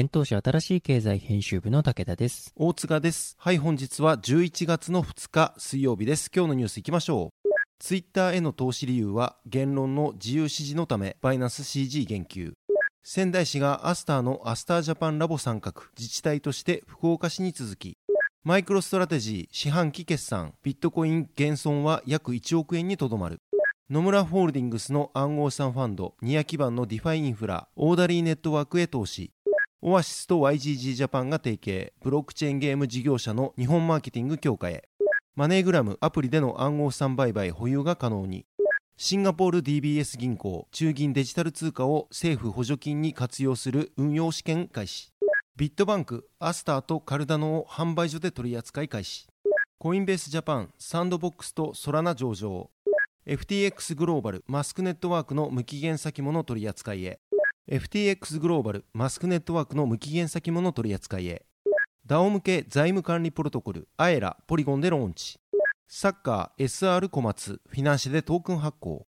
幻冬舎新しい経済編集部の武田です。大塚です。はい、本日は11月の2日水曜日です。今日のニュースいきましょう。ツイッターへの投資理由は言論の自由支持のためバイナス CG 言及。仙台市がアスターのアスタージャパンラボ参画自治体として福岡市に続きマイクロストラテジー四半期決算ビットコイン減損は約1億円にとどまる野村ホールディングスの暗号資産ファンドニア基盤のディファイインフラオーダリーネットワークへ投資オアシスと YGG ジャパンが提携。ブロックチェーンゲーム事業者の日本マーケティング強化へ。マネーグラムアプリでの暗号資産売買保有が可能に。シンガポール DBS 銀行。中銀デジタル通貨を政府補助金に活用する運用試験開始。ビットバンクアスターとカルダノを販売所で取り扱い開始。コインベースジャパンサンドボックスとソラナ上場。FTX グローバルマスクネットワークの無期限先物取り扱いへ。FTX グローバルマスクネットワークの無期限先物取扱いへ。DAO 向け財務管理プロトコルアエラポリゴンでローンチ。サッカー SR 小松フィナンシェでトークン発行。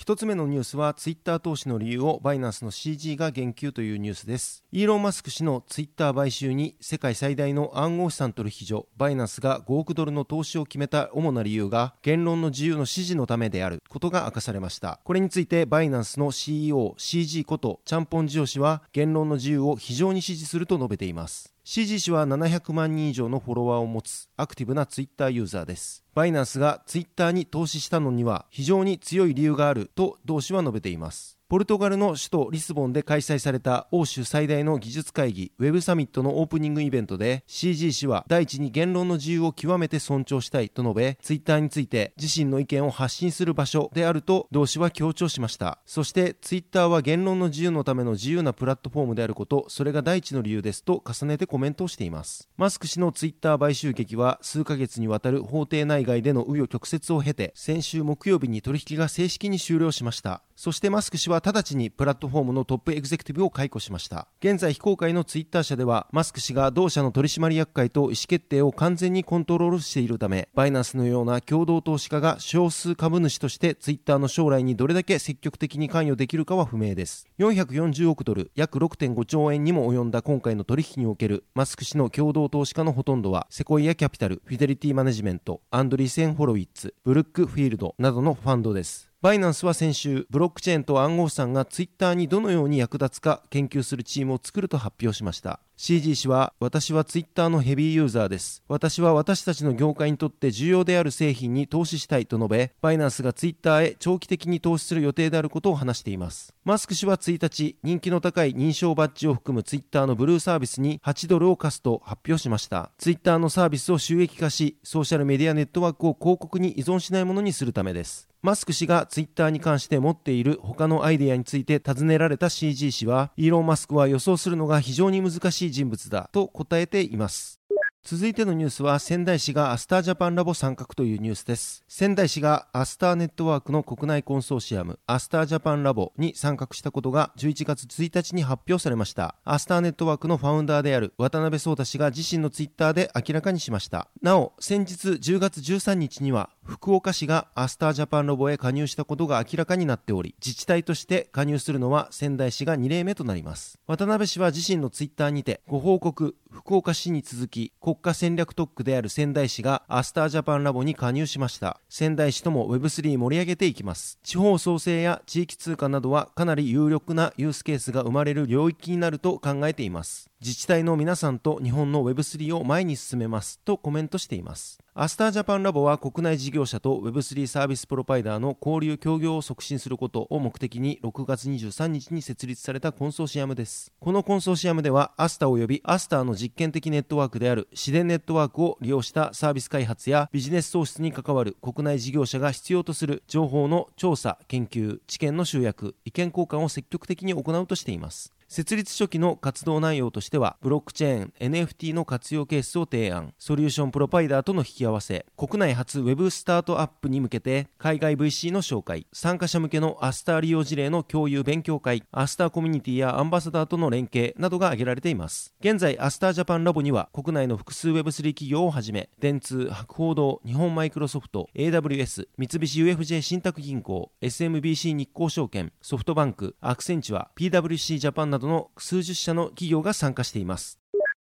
一つ目のニュースはツイッター投資の理由をバイナンスの CG が言及というニュースです。イーロン・マスク氏のツイッター買収に世界最大の暗号資産取引所バイナンスが5億ドルの投資を決めた主な理由が言論の自由の支持のためであることが明かされました。これについてバイナンスの CEO CG ことチャンポンジオ氏は言論の自由を非常に支持すると述べています。支持氏は700万人以上のフォロワーを持つアクティブなツイッターユーザーです。バイナンスがツイッターに投資したのには非常に強い理由があると同氏は述べています。ポルトガルの首都リスボンで開催された欧州最大の技術会議ウェブサミットのオープニングイベントで CG 氏は第一に言論の自由を極めて尊重したいと述べツイッターについて自身の意見を発信する場所であると同氏は強調しました。そしてツイッターは言論の自由のための自由なプラットフォームであることそれが第一の理由ですと重ねてコメントをしています。マスク氏のツイッター買収劇は数ヶ月にわたる法廷内外での紆余曲折を経て先週木曜日に取引が正式に終了しました。そしてマスク氏は直ちにプラットフォームのトップエグゼクティブを解雇しました。現在非公開のツイッター社ではマスク氏が同社の取締役会と意思決定を完全にコントロールしているためバイナンスのような共同投資家が少数株主としてツイッターの将来にどれだけ積極的に関与できるかは不明です。440億ドル約6.5兆円にも及んだ今回の取引におけるマスク氏の共同投資家のほとんどはセコイアキャピタルフィデリティマネジメントアンドリーセン・ホロウィッツブルックフィールドなどのファンドです。バイナンスは先週、ブロックチェーンと暗号資産がツイッターにどのように役立つか研究するチームを作ると発表しました。CG 氏は、私はツイッターのヘビーユーザーです。私は私たちの業界にとって重要である製品に投資したいと述べ、バイナンスがツイッターへ長期的に投資する予定であることを話しています。マスク氏は1日、人気の高い認証バッジを含むツイッターのブルーサービスに8ドルを課すと発表しました。ツイッターのサービスを収益化し、ソーシャルメディアネットワークを広告に依存しないものにするためです。マスク氏がツイッターに関して持っている他のアイデアについて尋ねられた CG 氏は、イーロン・マスクは予想するのが非常に難しい人物だと答えています。続いてのニュースは仙台市がアスタージャパンラボ参画というニュースです。仙台市がアスターネットワークの国内コンソーシアムアスタージャパンラボに参画したことが11月1日に発表されました。アスターネットワークのファウンダーである渡辺創太氏が自身のツイッターで明らかにしました。なお先日10月13日には福岡市がアスタージャパンラボへ加入したことが明らかになっており自治体として加入するのは仙台市が2例目となります。渡辺氏は自身のツイッターにてご報告福岡市に続き国家戦略特区である仙台市がアスタージャパンラボに加入しました。仙台市とも Web3 盛り上げていきます。地方創生や地域通貨などはかなり有力なユースケースが生まれる領域になると考えています。自治体の皆さんと日本の Web3 を前に進めます。とコメントしています。アスタージャパンラボは国内事業者と Web3 サービスプロバイダーの交流協業を促進することを目的に6月23日に設立されたコンソーシアムです。このコンソーシアムではアスタ及びアスターの実験的ネットワークであるシデンネットワークを利用したサービス開発やビジネス創出に関わる国内事業者が必要とする情報の調査研究知見の集約意見交換を積極的に行うとしています。設立初期の活動内容としては、ブロックチェーン、NFT の活用ケースを提案、ソリューションプロバイダーとの引き合わせ、国内発 Web スタートアップに向けて、海外 VC の紹介、参加者向けのアスター利用事例の共有勉強会、アスターコミュニティやアンバサダーとの連携などが挙げられています。現在、アスタージャパンラボには、国内の複数 Web3 企業をはじめ、電通、博報堂、日本マイクロソフト、AWS、三菱 UFJ 信託銀行、SMBC 日興証券、ソフトバンク、アクセンチュア、PWC ジャパンなどの数十社の企業が参加しています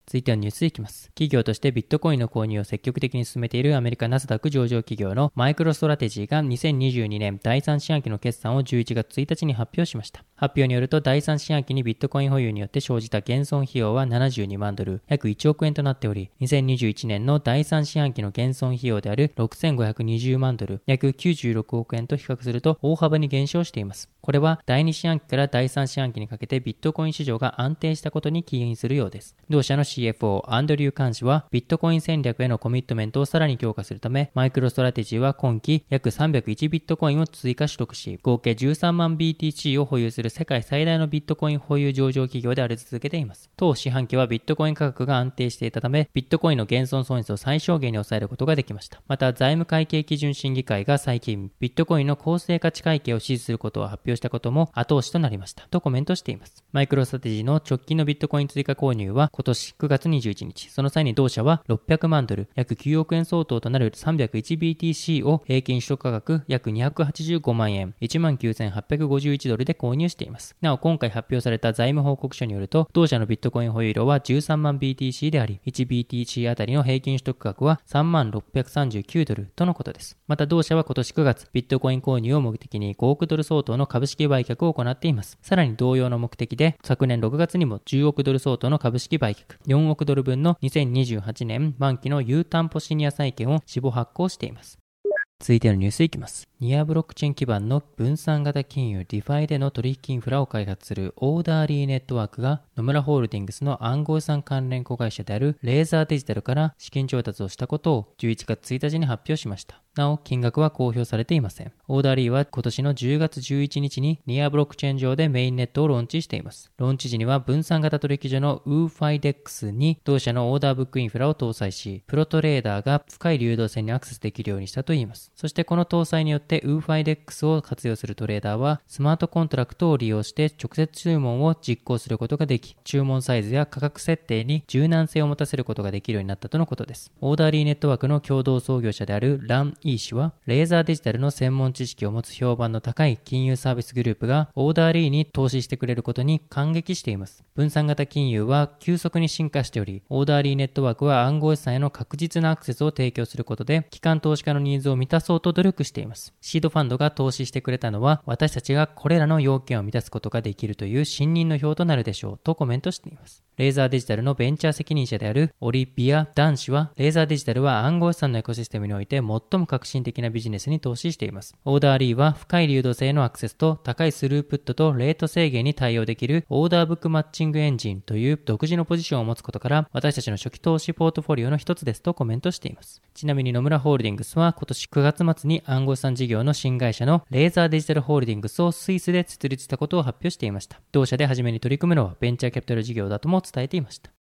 続いてはニュースいきます。企業としてビットコインの購入を積極的に進めているアメリカナスダック上場企業のマイクロストラテジーが2022年第3四半期の決算を11月1日に発表しました。発表によると第3四半期にビットコイン保有によって生じた減損費用は72万ドル、約1億円となっており、2021年の第3四半期の減損費用である6520万ドル、約96億円と比較すると大幅に減少しています。これは第2四半期から第3四半期にかけてビットコイン市場が安定したことに起因するようです。同社の CFO アンドリュー・カン氏はビットコイン戦略へのコミットメントをさらに強化するため、マイクロストラテジーは今期約301ビットコインを追加取得し、合計13万 BTC を保有する世界最大のビットコイン保有上場企業であり続けています。当四半期はビットコイン価格が安定していたため、ビットコインの減損損失を最小限に抑えることができました。また、財務会計基準審議会が最近、ビットコインの公正価値会計を支持することを発表したことも後押しとなりました。とコメントしています。マイクロストラテジーの直近のビットコイン追加購入は今年9月21日、その際に同社は600万ドル、約9億円相当となる 301BTC を平均取得価格約285万円、19,851ドルで購入しています。なお、今回発表された財務報告書によると、同社のビットコイン保有量は13万 BTC であり、1BTC あたりの平均取得額は3万639ドルとのことです。また同社は今年9月、ビットコイン購入を目的に5億ドル相当の株式売却を行っています。さらに同様の目的で、昨年6月にも10億ドル相当の株式売却、4億ドル分の2028年満期の有担保シニア債券を死亡発行しています。続いてのニュースいきます。ニアブロックチェーン基盤の分散型金融ディファイでの取引インフラを開発するオーダーリーネットワークが野村ホールディングスの暗号資産関連子会社であるレーザーデジタルから資金調達をしたことを11月1日に発表しました。なお、金額は公表されていません。オーダーリーは今年の10月11日にニアブロックチェーン上でメインネットをローンチしています。ローンチ時には分散型取引所の UFIDEX に同社のオーダーブックインフラを搭載し、プロトレーダーが深い流動性にアクセスできるようにしたといいます。そしてこの搭載によって UFIDEX を活用するトレーダーはスマートコントラクトを利用して直接注文を実行することができ、注文サイズや価格設定に柔軟性を持たせることができるようになったとのことです。オーダーリーネットワークの共同創業者であるラン・イー氏は、レーザーデジタルの専門知識を持つ評判の高い金融サービスグループがオーダーリーに投資してくれることに感激しています。分散型金融は急速に進化しており、オーダーリーネットワークは暗号資産への確実なアクセスを提供することで、機関投資家のニーズを満たそうと努力しています。シードファンドが投資してくれたのは、私たちがこれらの要件を満たすことができるという信任の票となるでしょうとコメントしています。レーザーデジタルのベンチャー責任者であるオリビア・ダン氏は、レーザーデジタルは暗号資産のエコシステムにおいて最も革新的なビジネスに投資しています。オーダーリーは深い流動性のアクセスと高いスループットとレート制限に対応できるオーダーブックマッチングエンジンという独自のポジションを持つことから、私たちの初期投資ポートフォリオの一つですとコメントしています。ちなみに野村ホールディングスは今年9月末に暗号資産事業の新会社のレーザーデジタルホールディングスをスイスで設立したことを発表していました。同社で初めに取り組むのはベンチャーキャピタル事業だとも伝えていました。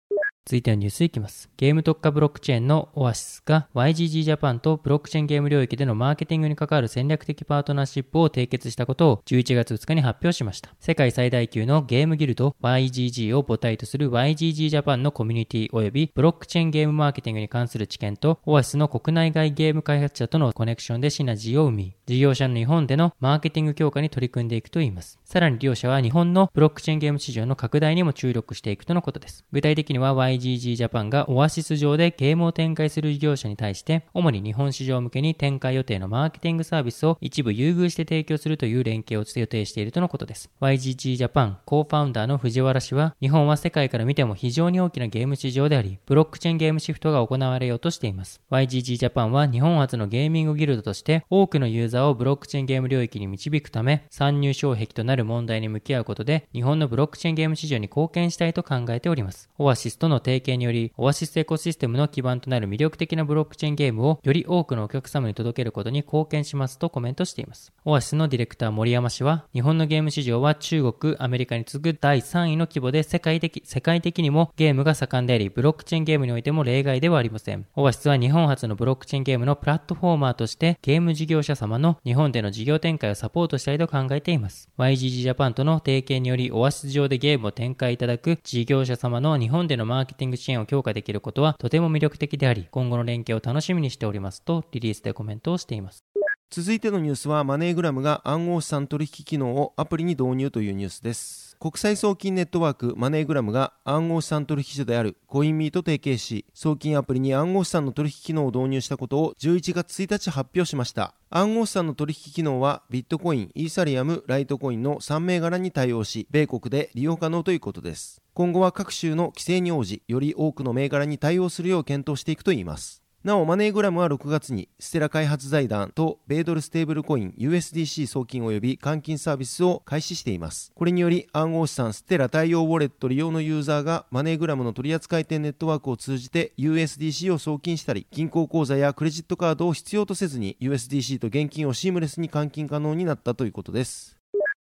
続いてのニュースいきます。ゲーム特化ブロックチェーンのオアシスが YGG ジャパンとブロックチェーンゲーム領域でのマーケティングに関わる戦略的パートナーシップを締結したことを11月2日に発表しました。世界最大級のゲームギルド YGG を母体とする YGG ジャパンのコミュニティ及びブロックチェーンゲームマーケティングに関する知見とオアシスの国内外ゲーム開発者とのコネクションでシナジーを生み、事業者の日本でのマーケティング強化に取り組んでいくといいます。さらに両社は日本のブロックチェーンゲーム市場の拡大にも注力していくとのことです。具体的には YGG ジャパンがオアシス上でゲームを展開する事業者に対して、主に日本市場向けに展開予定のマーケティングサービスを一部優遇して提供するという連携を予定しているとのことです。YGG ジャパンコーファウンダーの藤原氏は、日本は世界から見ても非常に大きなゲーム市場であり、ブロックチェーンゲームシフトが行われようとしています。YGG ジャパンは日本初のゲーミングギルドとして多くのユーザーをブロックチェーンゲーム領域に導くため、参入障壁となる問題に向き合うことで、日本のブロックチェーンゲーム市場に貢献したいと考えております。オアシスとの提携により、オアシスエコシステムの基盤となる魅力的なブロックチェーンゲームをより多くのお客様に届けることに貢献しますとコメントしています。オアシスのディレクター森山氏は、日本のゲーム市場は中国、アメリカに次ぐ第3位の規模で世界的、世界的にもゲームが盛んであり、ブロックチェーンゲームにおいても例外ではありません。オアシスは日本初のブロックチェーンゲームのプラットフォーマーとして、ゲーム事業者様の日本での事業展開をサポートしたいと考えています。YGG ジャパンとの提携により、オアシス上でゲームを展開いただく事業者様の日本でのマーケティング支援を強化できることはとても魅力的であり、今後の連携を楽しみにしておりますとリリースでコメントをしています。続いてのニュースはマネーグラムが暗号資産取引機能をアプリに導入というニュースです国際送金ネットワークマネーグラムが暗号資産取引所であるコインミーと提携し送金アプリに暗号資産の取引機能を導入したことを11月1日発表しました。暗号資産の取引機能はビットコイン、イーサリアム、ライトコインの3銘柄に対応し米国で利用可能ということです。今後は各州の規制に応じより多くの銘柄に対応するよう検討していくといいます。なお、マネーグラムは6月に、ステラ開発財団と米ドルステーブルコイン USDC 送金及び換金サービスを開始しています。これにより、暗号資産ステラ対応ウォレット利用のユーザーがマネーグラムの取扱店ネットワークを通じて USDC を送金したり、銀行口座やクレジットカードを必要とせずに USDC と現金をシームレスに換金可能になったということです。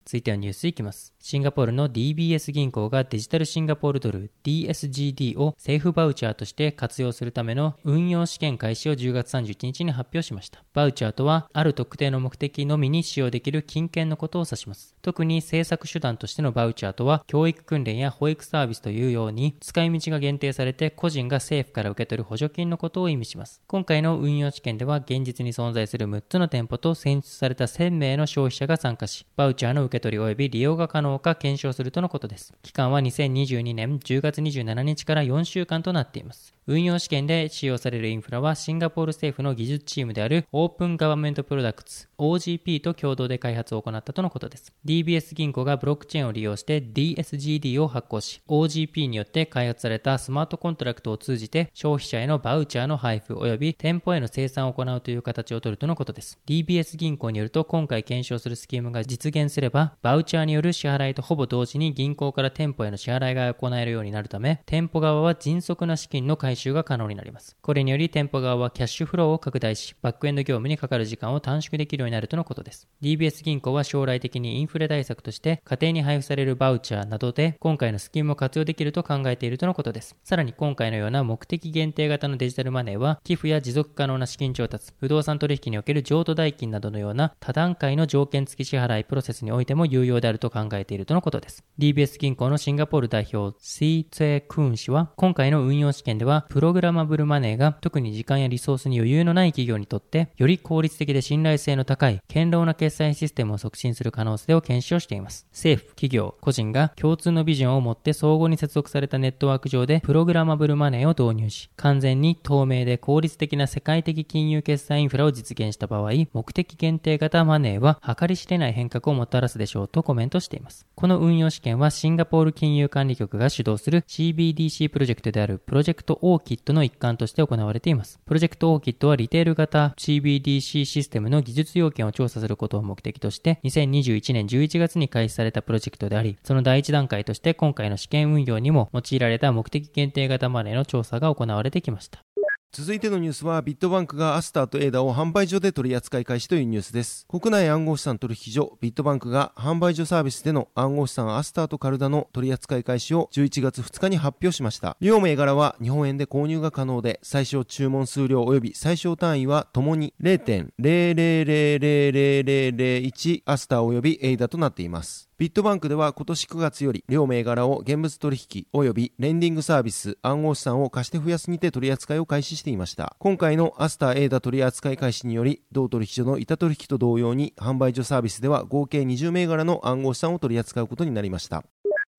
続いてはニュースいきます。シンガポールの DBS 銀行がデジタルシンガポールドル DSGD を政府バウチャーとして活用するための運用試験開始を10月31日に発表しました。バウチャーとは、ある特定の目的のみに使用できる金券のことを指します。特に政策手段としてのバウチャーとは、教育訓練や保育サービスというように、使い道が限定されて個人が政府から受け取る補助金のことを意味します。今回の運用試験では、現実に存在する6つの店舗と選出された1000名の消費者が参加し、バウチャーの受け取り及び利用が可能か検証するとのことです。期間は2022年10月27日から4週間となっています。運用試験で使用されるインフラはシンガポール政府の技術チームであるオープンガバメントプロダクツ OGP と共同で開発を行ったとのことです。DBS 銀行がブロックチェーンを利用して DSGD を発行し OGP によって開発されたスマートコントラクトを通じて消費者へのバウチャーの配布及び店舗への清算を行うという形を取るとのことです。DBS 銀行によると今回検証するスキームが実現すればバウチャーによる支払いとほぼ同時に銀行から店舗への支払いが行えるようになるため店舗側は迅速な資金の回収が可能になります。これにより店舗側はキャッシュフローを拡大し、バックエンド業務にかかる時間を短縮できるようになるとのことです。DBS 銀行は将来的にインフレ対策として家庭に配布されるバウチャーなどで今回のスキームを活用できると考えているとのことです。さらに今回のような目的限定型のデジタルマネーは寄付や持続可能な資金調達、不動産取引における譲渡代金などのような多段階の条件付き支払いプロセスにおいても有用であると考えているとのことです。DBS 銀行のシンガポール代表、シー・ツェ・クーン氏は今回の運用試験ではプログラマブルマネーが特に時間やリソースに余裕のない企業にとって、より効率的で信頼性の高い、堅牢な決済システムを促進する可能性を検証しています。政府、企業、個人が共通のビジョンを持って相互に接続されたネットワーク上でプログラマブルマネーを導入し、完全に透明で効率的な世界的金融決済インフラを実現した場合、目的限定型マネーは計り知れない変革をもたらすでしょうとコメントしています。この運用試験はシンガポール金融管理局が主導する CBDC プロジェクトであるプロジェクトオーキッドの一環として行われています。。プロジェクトオーキッドはリテール型 CBDC システムの技術要件を調査することを目的として、2021年11月に開始されたプロジェクトであり、その第一段階として今回の試験運用にも用いられた目的限定型マネーの調査が行われてきました。続いてのニュースはビットバンクがアスターとエイダを販売所で取り扱い開始というニュースです。国内暗号資産取引所ビットバンクが販売所サービスでの暗号資産アスターとカルダノの取り扱い開始を11月2日に発表しました。両銘柄は日本円で購入が可能で最小注文数量及び最小単位はともに0.0000001アスター及びエイダとなっています。ビットバンクでは今年9月より両銘柄を現物取引及びレンディングサービス暗号資産を貸して増やすにて取り扱いを開始していました。今回のアスターエイダ取り扱い開始により同取引所の板取引と同様に販売所サービスでは合計20銘柄の暗号資産を取り扱うことになりました。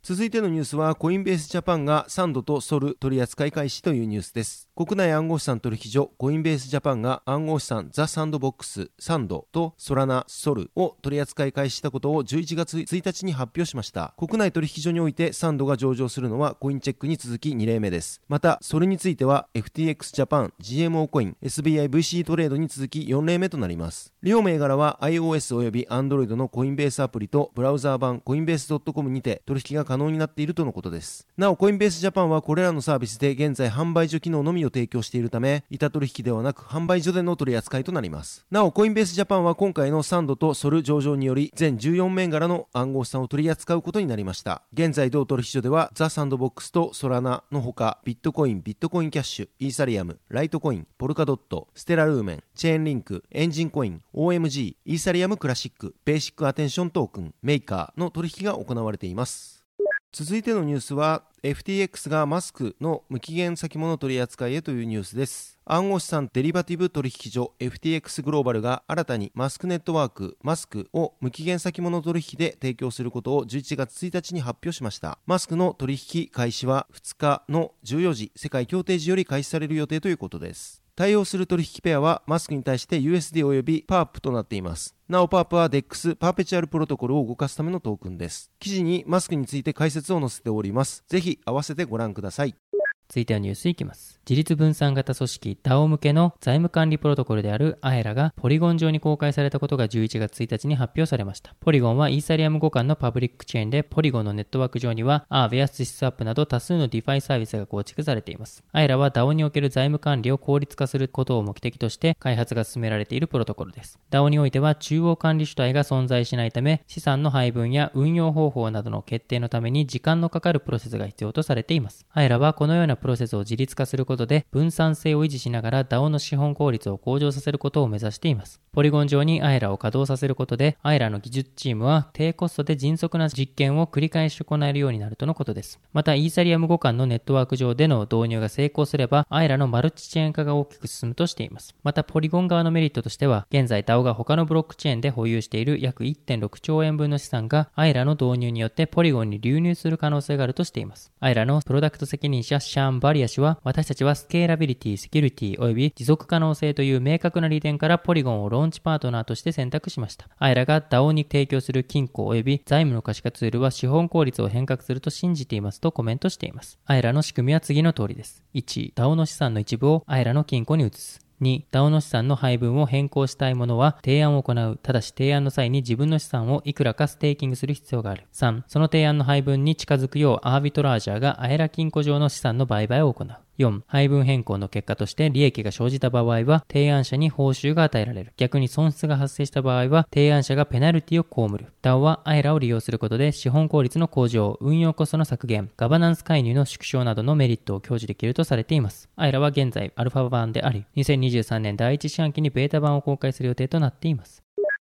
続いてのニュースはコインベースジャパンがサンドとソル取扱い開始というニュースです。国内暗号資産取引所コインベースジャパンが暗号資産ザ・サンドボックスサンドとソラナ・ソルを取り扱い開始したことを11月1日に発表しました。国内取引所においてサンドが上場するのはコインチェックに続き2例目です。またソルについては FTX ジャパン GMO コイン SBIVC トレードに続き4例目となります。両銘柄は iOS および Android のコインベースアプリとブラウザー版コインベース .com にて取引が可能になっているとのことです。なおコインベースジャパンはこれらのサービスで現在販売所機能のみを提供しているため板取引ではなく販売所での取り扱いとなります。なおコインベースジャパンは今回のサンドとソル上場により全14銘柄の暗号資産を取り扱うことになりました。現在同取引所ではザ・サンドボックスとソラナのほかビットコインビットコインキャッシュイーサリアムライトコインポルカドットステラルーメンチェーンリンクエンジンコイン OMG イーサリアムクラシックベーシックアテンショントークンメーカーの取引が行われています。続いてのニュースは FTX がマスクの無期限先物取扱いへというニュースです。暗号資産デリバティブ取引所 FTX グローバルが新たにマスクネットワークマスクを無期限先物取引で提供することを11月1日に発表しました。マスクの取引開始は2日の14時世界協定時より開始される予定ということです。対応する取引ペアはマスクに対して USD および PARP となっています。なおパープは DEX パーペチュアルプロトコルを動かすためのトークンです。記事にマスクについて解説を載せております。ぜひ合わせてご覧ください。続いてはニュースいきます。自立分散型組織 DAO 向けの財務管理プロトコルである AERA がポリゴン上に公開されたことが11月1日に発表されました。ポリゴンはイーサリアム互換のパブリックチェーンで、ポリゴンのネットワーク上には ARB や SysApp など多数の DeFi サービスが構築されています。AERA は DAO における財務管理を効率化することを目的として開発が進められているプロトコルです。DAO においては中央管理主体が存在しないため、資産の配分や運用方法などの決定のために時間のかかるプロセスが必要とされています。AERA はこのようなプロセスを自律化することで分散性を維持しながら DAO の資本効率を向上させることを目指しています。ポリゴン上に AIRA を稼働させることで AIRA の技術チームは低コストで迅速な実験を繰り返し行えるようになるとのことです。またイーサリアム互換のネットワーク上での導入が成功すれば AIRA のマルチチェーン化が大きく進むとしています。またポリゴン側のメリットとしては現在 DAO が他のブロックチェーンで保有している約1.6兆円分の資産が AIRA の導入によってポリゴンに流入する可能性があるとしています。AIRA のプロダクト責任者シャン・バリア氏は私たちはスケーラビリティ、セキュリティ及び持続可能性という明確な利点からポリゴンをローンチパートナーとして選択しました。アイラが DAO に提供する金庫及び財務の可視化ツールは資本効率を変革すると信じていますとコメントしています。アイラの仕組みは次の通りです。1、DAO の資産の一部をアイラの金庫に移す。2、DAO の資産の配分を変更したいものは提案を行う。ただし提案の際に自分の資産をいくらかステーキングする必要がある。3、その提案の配分に近づくようアービトラージャーがアエラ金庫上の資産の売買を行う。4、配分変更の結果として利益が生じた場合は、提案者に報酬が与えられる。逆に損失が発生した場合は、提案者がペナルティを被る。DAO はアイラを利用することで、資本効率の向上、運用コストの削減、ガバナンス介入の縮小などのメリットを享受できるとされています。アイラは現在、アルファ版であり、2023年第1四半期にベータ版を公開する予定となっています。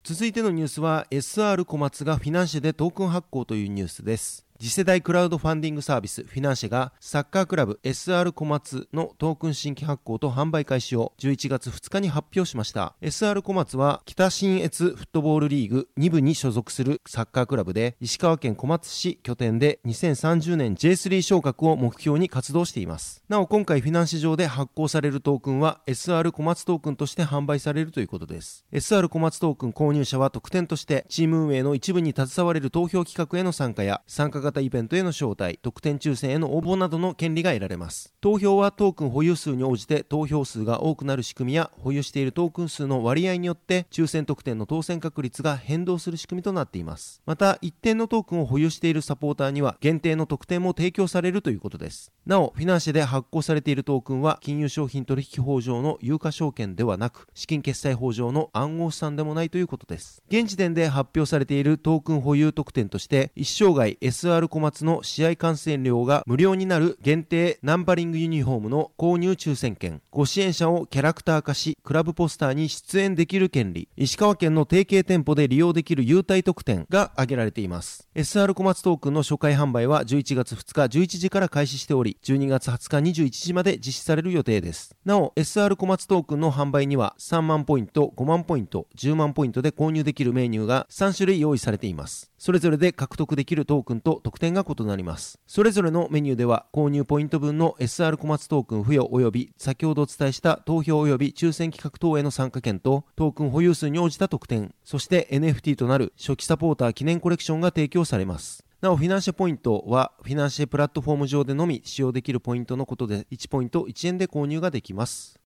続いてのニュースは SR 小松がフィナンシェでトークン発行というニュースです次世代クラウドファンディングサービスフィナンシェがサッカークラブ SR 小松のトークン新規発行と販売開始を11月2日に発表しました。SR 小松は北信越フットボールリーグ2部に所属するサッカークラブで石川県小松市拠点で2030年 J3 昇格を目標に活動しています。なお今回フィナンシェ上で発行されるトークンは SR 小松トークンとして販売されるということです。SR 小松トークン購入者は特典としてチーム運営の一部に携われる投票企画への参加や参加型イベントへの招待、特典抽選への応募などの権利が得られます。投票はトークン保有数に応じて投票数が多くなる仕組みや保有しているトークン数の割合によって抽選特典の当選確率が変動する仕組みとなっています。また、一定のトークンを保有しているサポーターには限定の特典も提供されるということです。なお、フィナンシェで発行されているトークンは、金融商品取引法上の有価証券ではなく、資金決済法上の暗号資産でもないということです。現時点で発表されているトークン保有特典として、一生涯 SR 小松の試合観戦料が無料になる限定ナンバリングユニフォームの購入抽選券、ご支援者をキャラクター化し、クラブポスターに出演できる権利、石川県の提携店舗で利用できる優待特典が挙げられています。SR 小松トークンの初回販売は11月2日11時から開始しており、12月20日21時まで実施される予定です。なお、SR 小松トークンの販売には3万ポイント、5万ポイント、10万ポイントで購入できるメニューが3種類用意されています。それぞれで獲得できるトークンと特典が異なります。それぞれのメニューでは購入ポイント分の SR 小松トークン付与及び先ほどお伝えした投票及び抽選企画等への参加権とトークン保有数に応じた特典、そして NFT となる初期サポーター記念コレクションが提供されます。なお、フィナンシェポイントは、フィナンシェプラットフォーム上でのみ使用できるポイントのことで、1ポイント1円で購入ができます。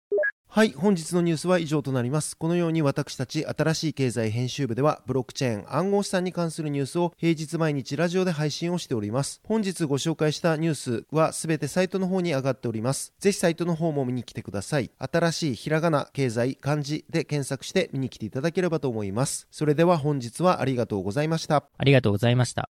はい、本日のニュースは以上となります。このように私たち新しい経済編集部では、ブロックチェーン暗号資産に関するニュースを平日毎日ラジオで配信をしております。本日ご紹介したニュースはすべてサイトの方に上がっております。ぜひサイトの方も見に来てください。新しいひらがな、経済、漢字で検索して見に来ていただければと思います。それでは本日はありがとうございました。ありがとうございました。